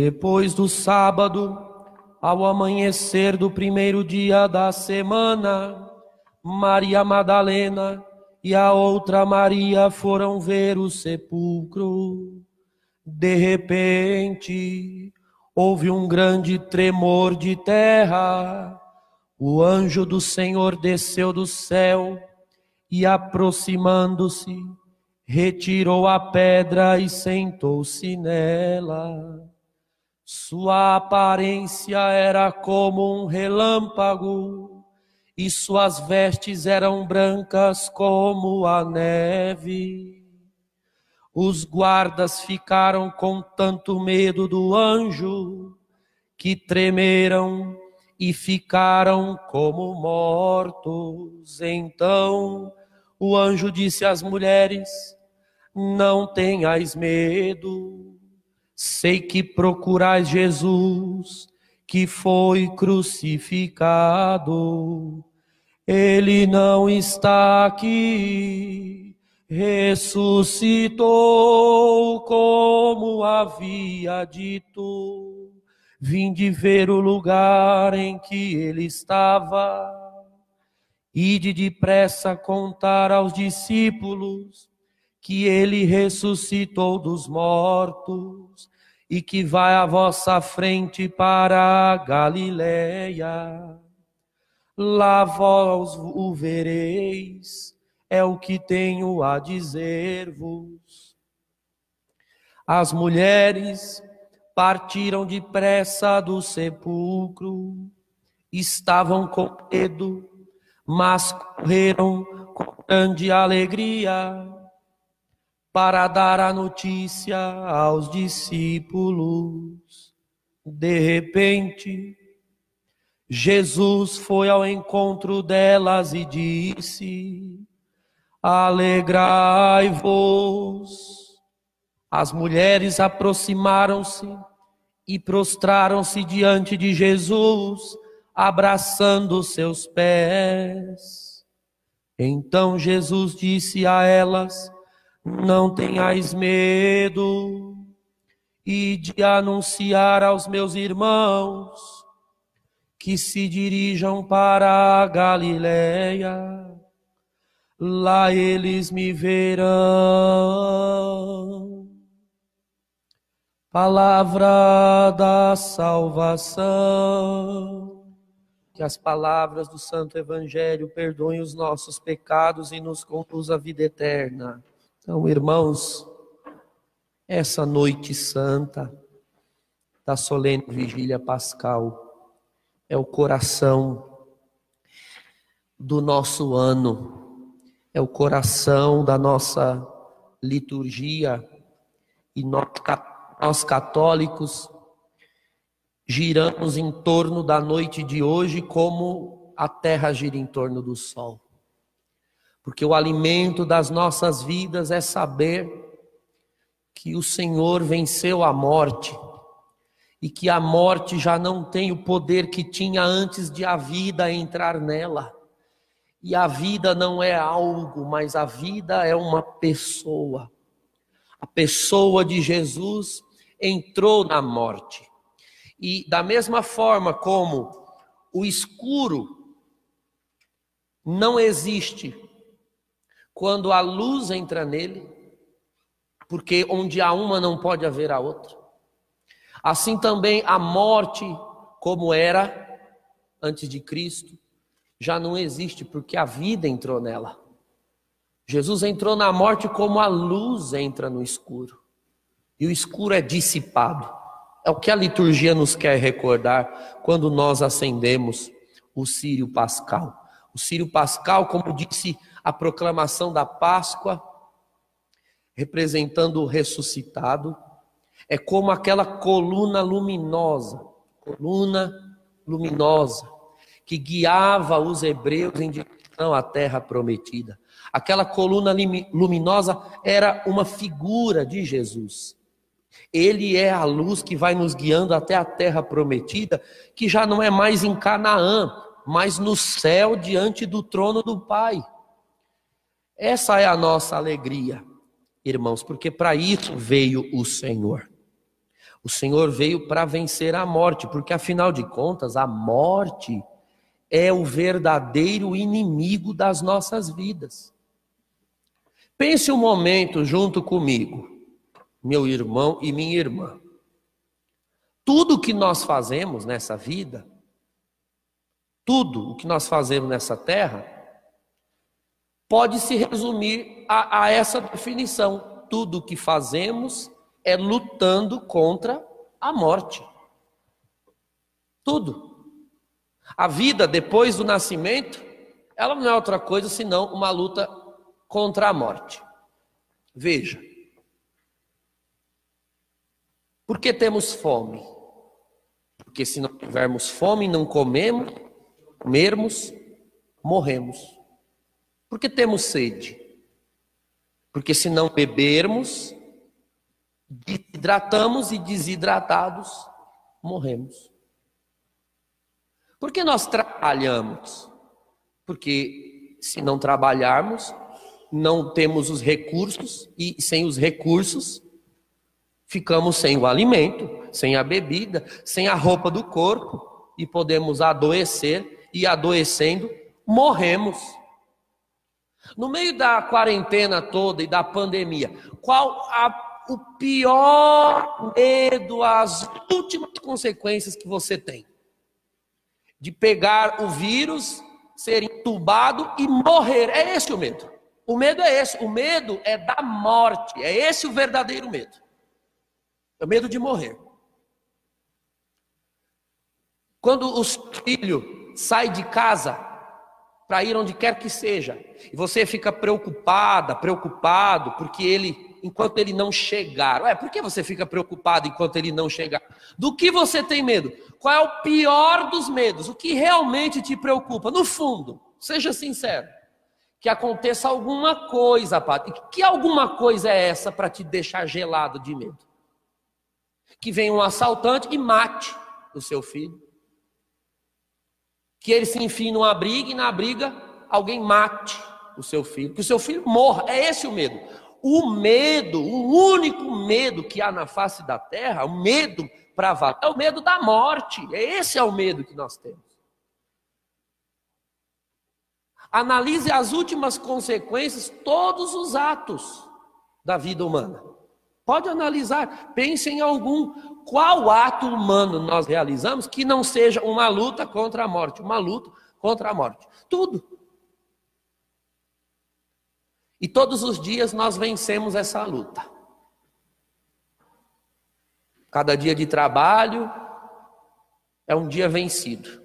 Depois do sábado, ao amanhecer do primeiro dia da semana, Maria Madalena e a outra Maria foram ver o sepulcro. De repente, houve um grande tremor de terra. O anjo do Senhor desceu do céu e, aproximando-se, retirou a pedra e sentou-se nela. Sua aparência era como um relâmpago e suas vestes eram brancas como a neve. Os guardas ficaram com tanto medo do anjo que tremeram e ficaram como mortos. Então o anjo disse às mulheres: Não tenhais medo, sei que procurais Jesus, que foi crucificado. Ele não está aqui, ressuscitou como havia dito. Vim de ver o lugar em que ele estava. Ide depressa contar aos discípulos que ele ressuscitou dos mortos e que vai à vossa frente para a Galileia lá vós o vereis, é o que tenho a dizer-vos. As mulheres partiram depressa do sepulcro, estavam com medo, mas correram com grande alegria para dar a notícia aos discípulos. De repente, Jesus foi ao encontro delas e disse: Alegrai-vos. As mulheres aproximaram-se e prostraram-se diante de Jesus, abraçando seus pés. Então Jesus disse a elas: Não tenhais medo, e de anunciar aos meus irmãos que se dirijam para a Galileia, lá eles me verão. Palavra da salvação. Que as palavras do Santo Evangelho perdoem os nossos pecados e nos conduz à vida eterna. Então, irmãos, essa noite santa da solene vigília pascal, é o coração do nosso ano, é o coração da nossa liturgia e nós católicos giramos em torno da noite de hoje como a terra gira em torno do sol. Porque o alimento das nossas vidas é saber que o Senhor venceu a morte e que a morte já não tem o poder que tinha antes de a vida entrar nela. E a vida não é algo, mas a vida é uma pessoa. A pessoa de Jesus entrou na morte. E da mesma forma como o escuro não existe quando a luz entra nele, porque onde há uma não pode haver a outra. Assim também a morte, como era antes de Cristo, já não existe porque a vida entrou nela. Jesus entrou na morte como a luz entra no escuro. E o escuro é dissipado. É o que a liturgia nos quer recordar quando nós acendemos o Sírio Pascal. O Sírio Pascal, como disse a proclamação da Páscoa, representando o ressuscitado, é como aquela coluna luminosa, coluna luminosa, que guiava os hebreus em direção à terra prometida. Aquela coluna luminosa era uma figura de Jesus. Ele é a luz que vai nos guiando até a terra prometida, que já não é mais em Canaã, mas no céu diante do trono do Pai. Essa é a nossa alegria, irmãos, porque para isso veio o Senhor. O Senhor veio para vencer a morte, porque afinal de contas, a morte é o verdadeiro inimigo das nossas vidas. Pense um momento junto comigo, meu irmão e minha irmã. Tudo que nós fazemos nessa vida, tudo o que nós fazemos nessa terra, pode se resumir a, a essa definição. Tudo o que fazemos é lutando contra a morte. Tudo. A vida depois do nascimento, ela não é outra coisa senão uma luta contra a morte. Veja. Por que temos fome? Porque se não tivermos fome não comemos, comermos, morremos. Por que temos sede? Porque se não bebermos, desidratamos e desidratados morremos. Por que nós trabalhamos? Porque se não trabalharmos, não temos os recursos e sem os recursos ficamos sem o alimento, sem a bebida, sem a roupa do corpo e podemos adoecer e adoecendo morremos. No meio da quarentena toda e da pandemia, qual a o pior medo, as últimas consequências que você tem. De pegar o vírus, ser entubado e morrer. É esse o medo. O medo é esse. O medo é da morte. É esse o verdadeiro medo. É o medo de morrer. Quando o filho sai de casa para ir onde quer que seja, e você fica preocupada, preocupado, porque ele enquanto ele não chegar. Ué, por que você fica preocupado enquanto ele não chegar? Do que você tem medo? Qual é o pior dos medos? O que realmente te preocupa? No fundo, seja sincero. Que aconteça alguma coisa, Padre. Que alguma coisa é essa para te deixar gelado de medo? Que venha um assaltante e mate o seu filho. Que ele se enfie numa briga e na briga alguém mate o seu filho. Que o seu filho morra. É esse o medo o medo, o único medo que há na face da terra, o medo para valer, é o medo da morte. Esse é o medo que nós temos. Analise as últimas consequências, todos os atos da vida humana. Pode analisar, pense em algum. Qual ato humano nós realizamos que não seja uma luta contra a morte? Uma luta contra a morte. Tudo. E todos os dias nós vencemos essa luta. Cada dia de trabalho é um dia vencido.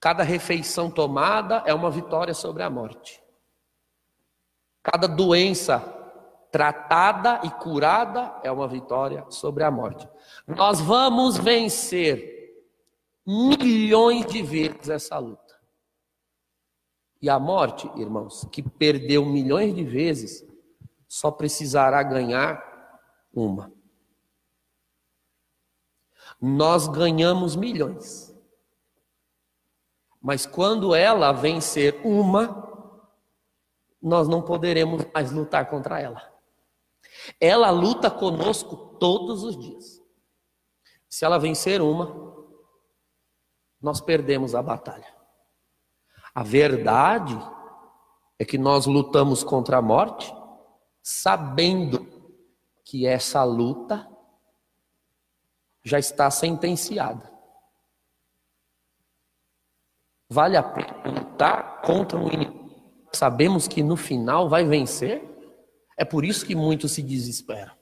Cada refeição tomada é uma vitória sobre a morte. Cada doença tratada e curada é uma vitória sobre a morte. Nós vamos vencer milhões de vezes essa luta. E a morte, irmãos, que perdeu milhões de vezes, só precisará ganhar uma. Nós ganhamos milhões. Mas quando ela vencer uma, nós não poderemos mais lutar contra ela. Ela luta conosco todos os dias. Se ela vencer uma, nós perdemos a batalha. A verdade é que nós lutamos contra a morte, sabendo que essa luta já está sentenciada. Vale a pena lutar contra um inimigo? Sabemos que no final vai vencer? É por isso que muitos se desesperam.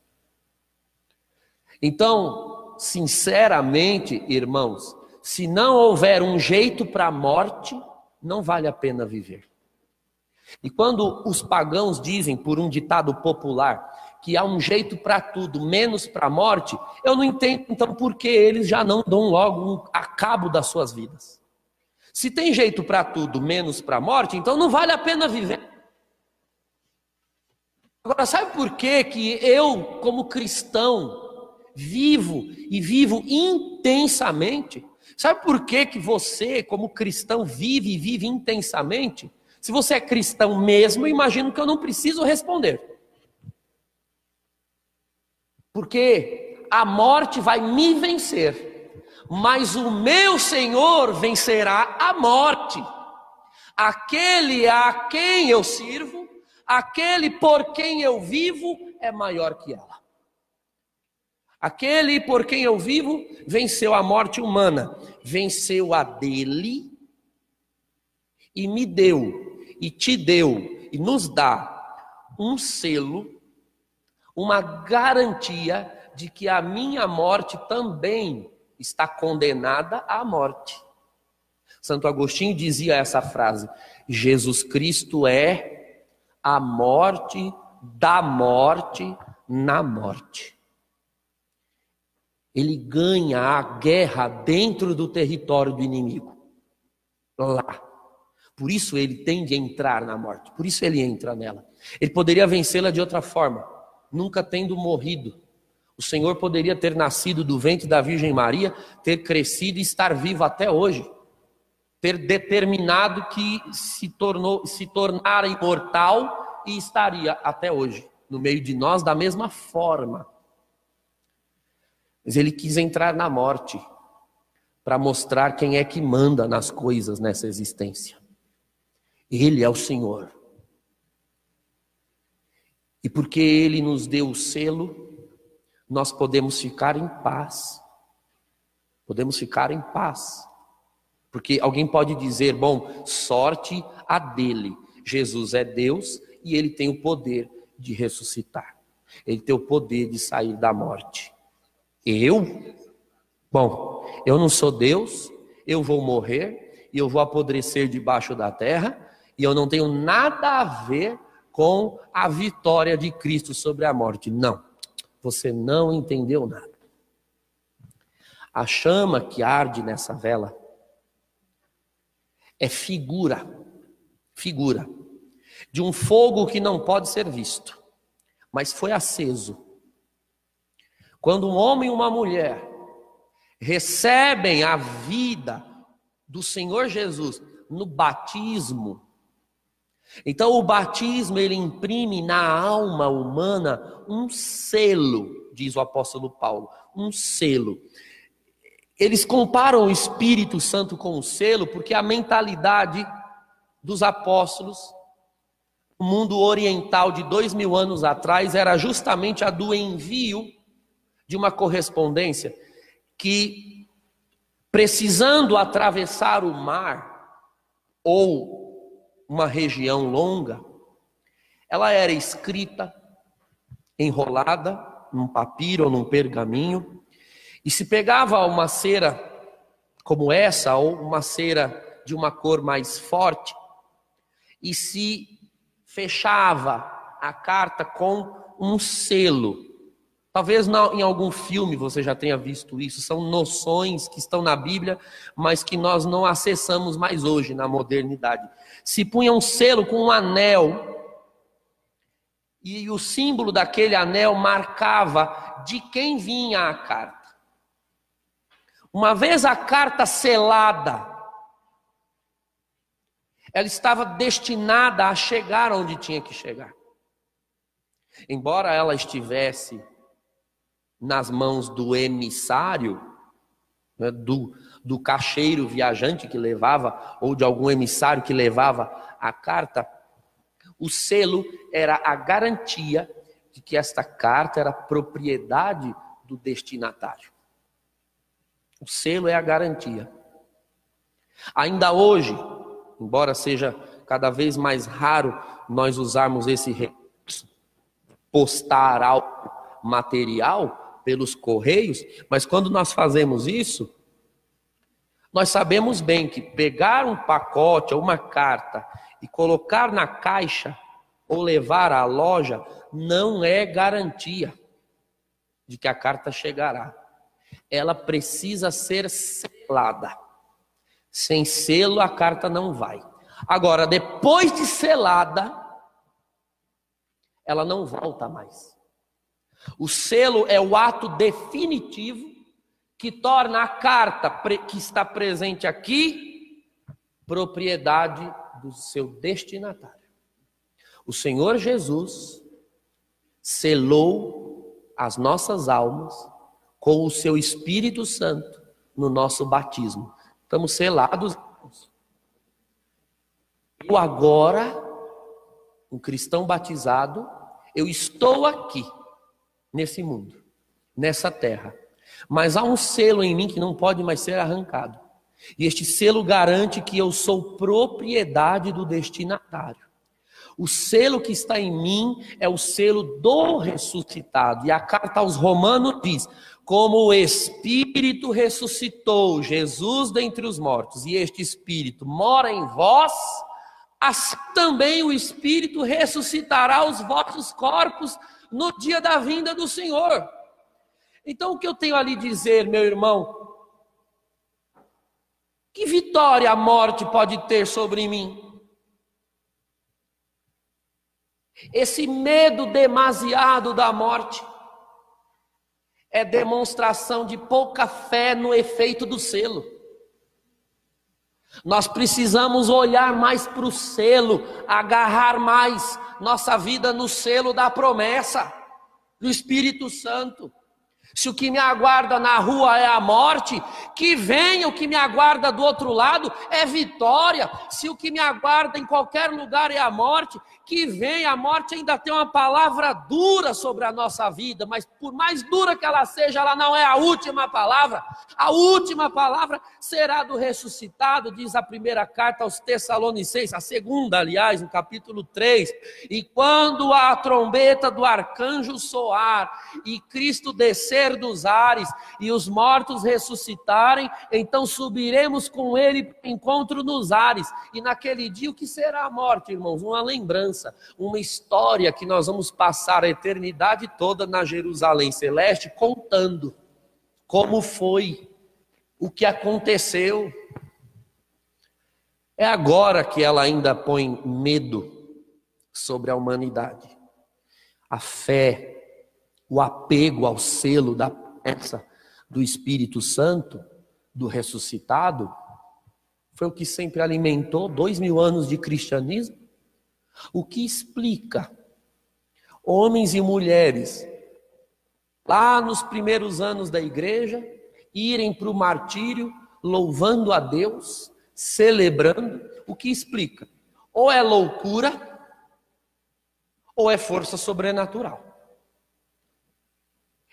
Então, sinceramente, irmãos, se não houver um jeito para a morte, não vale a pena viver. E quando os pagãos dizem, por um ditado popular, que há um jeito para tudo, menos para a morte, eu não entendo então por que eles já não dão logo um, a cabo das suas vidas. Se tem jeito para tudo, menos para a morte, então não vale a pena viver. Agora, sabe por que, que eu, como cristão, vivo e vivo intensamente Sabe por que, que você, como cristão, vive e vive intensamente? Se você é cristão mesmo, imagino que eu não preciso responder. Porque a morte vai me vencer, mas o meu Senhor vencerá a morte. Aquele a quem eu sirvo, aquele por quem eu vivo, é maior que ela. Aquele por quem eu vivo venceu a morte humana, venceu a dele e me deu, e te deu, e nos dá um selo, uma garantia de que a minha morte também está condenada à morte. Santo Agostinho dizia essa frase: Jesus Cristo é a morte da morte na morte. Ele ganha a guerra dentro do território do inimigo. Lá. Por isso ele tem de entrar na morte, por isso ele entra nela. Ele poderia vencê-la de outra forma, nunca tendo morrido. O Senhor poderia ter nascido do ventre da Virgem Maria, ter crescido e estar vivo até hoje. Ter determinado que se tornou se tornara imortal e estaria até hoje no meio de nós da mesma forma. Mas ele quis entrar na morte para mostrar quem é que manda nas coisas nessa existência. Ele é o Senhor. E porque ele nos deu o selo, nós podemos ficar em paz. Podemos ficar em paz. Porque alguém pode dizer, bom, sorte a dele. Jesus é Deus e ele tem o poder de ressuscitar. Ele tem o poder de sair da morte. Eu? Bom, eu não sou Deus, eu vou morrer e eu vou apodrecer debaixo da terra e eu não tenho nada a ver com a vitória de Cristo sobre a morte. Não, você não entendeu nada. A chama que arde nessa vela é figura, figura, de um fogo que não pode ser visto, mas foi aceso quando um homem e uma mulher recebem a vida do Senhor Jesus no batismo, então o batismo ele imprime na alma humana um selo, diz o apóstolo Paulo, um selo. Eles comparam o Espírito Santo com o selo porque a mentalidade dos apóstolos, o mundo oriental de dois mil anos atrás, era justamente a do envio de uma correspondência que, precisando atravessar o mar ou uma região longa, ela era escrita, enrolada num papiro ou num pergaminho, e se pegava uma cera como essa, ou uma cera de uma cor mais forte, e se fechava a carta com um selo Talvez em algum filme você já tenha visto isso. São noções que estão na Bíblia, mas que nós não acessamos mais hoje na modernidade. Se punha um selo com um anel, e o símbolo daquele anel marcava de quem vinha a carta. Uma vez a carta selada, ela estava destinada a chegar onde tinha que chegar. Embora ela estivesse nas mãos do emissário, né, do, do cacheiro viajante que levava, ou de algum emissário que levava a carta, o selo era a garantia de que esta carta era propriedade do destinatário. O selo é a garantia. Ainda hoje, embora seja cada vez mais raro nós usarmos esse recurso, postar algo material, pelos correios, mas quando nós fazemos isso, nós sabemos bem que pegar um pacote ou uma carta e colocar na caixa ou levar à loja não é garantia de que a carta chegará. Ela precisa ser selada. Sem selo a carta não vai. Agora, depois de selada, ela não volta mais. O selo é o ato definitivo que torna a carta que está presente aqui propriedade do seu destinatário. O Senhor Jesus selou as nossas almas com o seu Espírito Santo no nosso batismo. Estamos selados. Eu agora, um cristão batizado, eu estou aqui, nesse mundo, nessa terra. Mas há um selo em mim que não pode mais ser arrancado. E este selo garante que eu sou propriedade do destinatário. O selo que está em mim é o selo do ressuscitado. E a carta aos Romanos diz: como o Espírito ressuscitou Jesus dentre os mortos, e este Espírito mora em vós, assim também o Espírito ressuscitará os vossos corpos no dia da vinda do Senhor. Então, o que eu tenho ali dizer, meu irmão? Que vitória a morte pode ter sobre mim? Esse medo demasiado da morte é demonstração de pouca fé no efeito do selo. Nós precisamos olhar mais para o selo, agarrar mais nossa vida no selo da promessa do Espírito Santo. Se o que me aguarda na rua é a morte, que venha o que me aguarda do outro lado é vitória. Se o que me aguarda em qualquer lugar é a morte, que venha a morte ainda tem uma palavra dura sobre a nossa vida, mas por mais dura que ela seja, ela não é a última palavra. A última palavra será do ressuscitado, diz a primeira carta aos Tessalonicenses, a segunda, aliás, no capítulo 3. E quando a trombeta do arcanjo soar e Cristo descer descer dos ares e os mortos ressuscitarem, então subiremos com ele encontro nos ares. E naquele dia, o que será a morte, irmãos? Uma lembrança, uma história que nós vamos passar a eternidade toda na Jerusalém Celeste contando como foi, o que aconteceu. É agora que ela ainda põe medo sobre a humanidade. A fé o apego ao selo da promessa do Espírito Santo, do ressuscitado, foi o que sempre alimentou dois mil anos de cristianismo. O que explica homens e mulheres, lá nos primeiros anos da igreja, irem para o martírio, louvando a Deus, celebrando, o que explica? Ou é loucura, ou é força sobrenatural.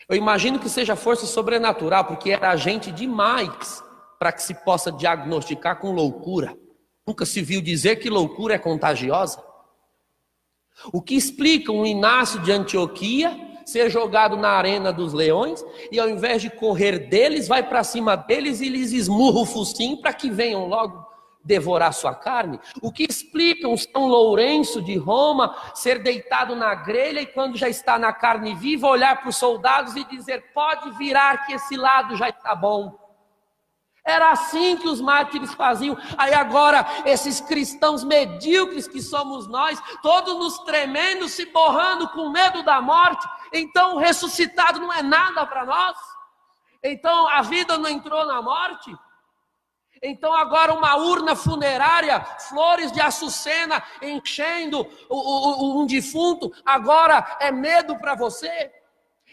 Eu imagino que seja força sobrenatural, porque era gente demais para que se possa diagnosticar com loucura. Nunca se viu dizer que loucura é contagiosa. O que explica um Inácio de Antioquia ser jogado na arena dos leões e ao invés de correr deles, vai para cima deles e lhes esmurra o focinho para que venham logo devorar sua carne? O que explica um São Lourenço de Roma ser deitado na grelha e quando já está na carne viva, olhar para os soldados e dizer: pode virar que esse lado já está bom. Era assim que os mártires faziam. Aí agora, esses cristãos medíocres que somos nós, todos nos tremendo, se borrando com medo da morte. Então o ressuscitado não é nada para nós. Então a vida não entrou na morte. Então, agora, uma urna funerária, flores de açucena enchendo um defunto, agora é medo para você.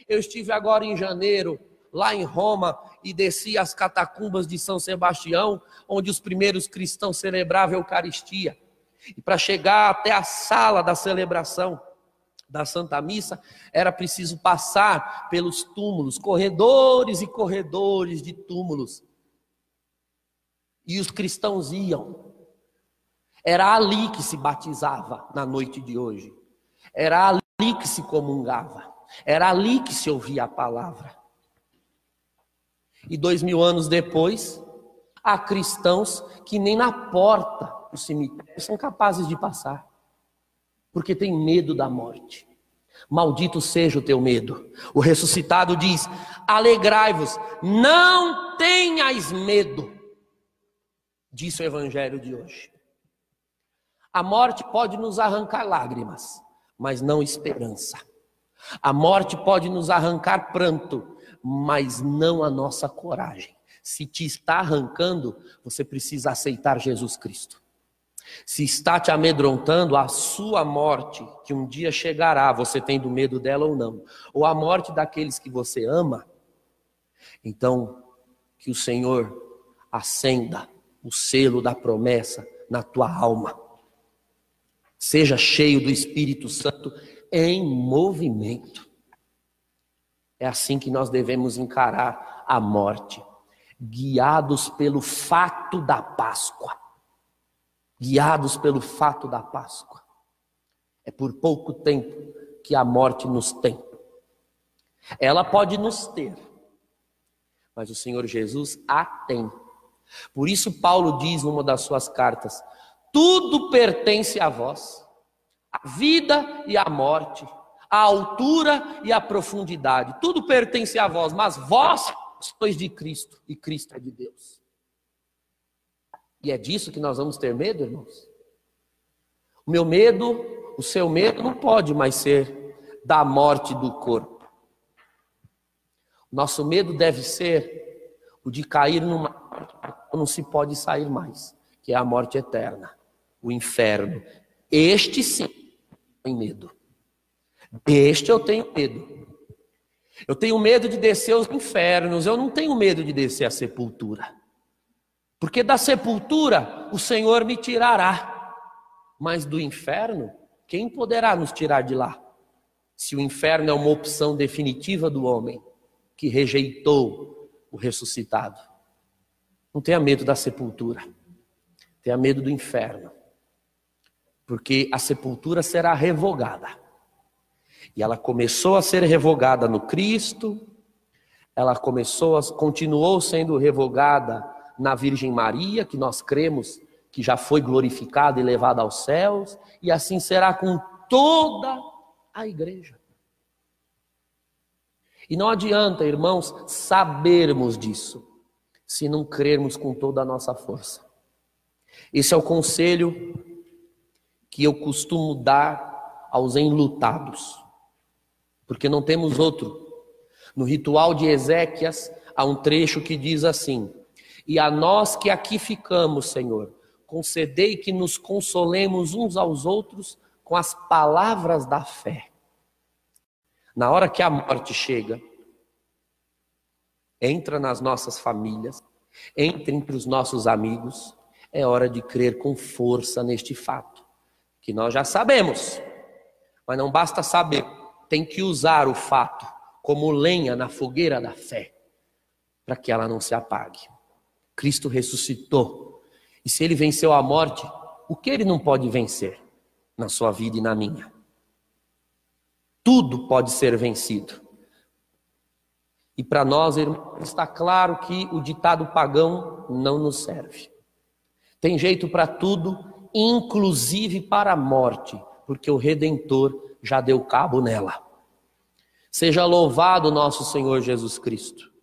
Eu estive agora em janeiro, lá em Roma, e desci as catacumbas de São Sebastião, onde os primeiros cristãos celebravam a Eucaristia. E para chegar até a sala da celebração da Santa Missa, era preciso passar pelos túmulos, corredores e corredores de túmulos. E os cristãos iam. Era ali que se batizava na noite de hoje. Era ali que se comungava. Era ali que se ouvia a palavra. E dois mil anos depois, há cristãos que nem na porta do cemitério são capazes de passar, porque têm medo da morte. Maldito seja o teu medo. O ressuscitado diz: alegrai-vos, não tenhais medo disse o Evangelho de hoje. A morte pode nos arrancar lágrimas, mas não esperança. A morte pode nos arrancar pranto, mas não a nossa coragem. Se te está arrancando, você precisa aceitar Jesus Cristo. Se está te amedrontando, a sua morte, que um dia chegará, você tendo medo dela ou não, ou a morte daqueles que você ama, Então, que o Senhor acenda o selo da promessa na tua alma. Seja cheio do Espírito Santo em movimento. É assim que nós devemos encarar a morte, guiados pelo fato da Páscoa. Guiados pelo fato da Páscoa. É por pouco tempo que a morte nos tem. Ela pode nos ter, mas o Senhor Jesus a tem. Por isso, Paulo diz numa das suas cartas: tudo pertence a vós, a vida e a morte, a altura e a profundidade, tudo pertence a vós, mas vós sois de Cristo e Cristo é de Deus. E é disso que nós vamos ter medo, irmãos? O meu medo, o seu medo não pode mais ser da morte do corpo. Nosso medo deve ser o de cair numa não se pode sair mais, que é a morte eterna, o inferno. Este sim tem medo. Este eu tenho medo. Eu tenho medo de descer os infernos, eu não tenho medo de descer a sepultura. Porque da sepultura o Senhor me tirará, mas do inferno, quem poderá nos tirar de lá? Se o inferno é uma opção definitiva do homem que rejeitou o ressuscitado. Não tenha medo da sepultura, tenha medo do inferno, porque a sepultura será revogada. E ela começou a ser revogada no Cristo, ela começou, continuou sendo revogada na Virgem Maria, que nós cremos que já foi glorificada e levada aos céus, e assim será com toda a igreja. E não adianta, irmãos, sabermos disso, se não crermos com toda a nossa força. Esse é o conselho que eu costumo dar aos enlutados, porque não temos outro. No ritual de Ezequias, há um trecho que diz assim: E a nós que aqui ficamos, Senhor, concedei que nos consolemos uns aos outros com as palavras da fé na hora que a morte chega, entra nas nossas famílias, entra entre os nossos amigos, é hora de crer com força neste fato, que nós já sabemos, mas não basta saber, tem que usar o fato como lenha na fogueira da fé, para que ela não se apague. Cristo ressuscitou, e se ele venceu a morte, o que ele não pode vencer na sua vida e na minha? Tudo pode ser vencido. E para nós, está claro que o ditado pagão não nos serve. Tem jeito para tudo, inclusive para a morte, porque o Redentor já deu cabo nela. Seja louvado nosso Senhor Jesus Cristo.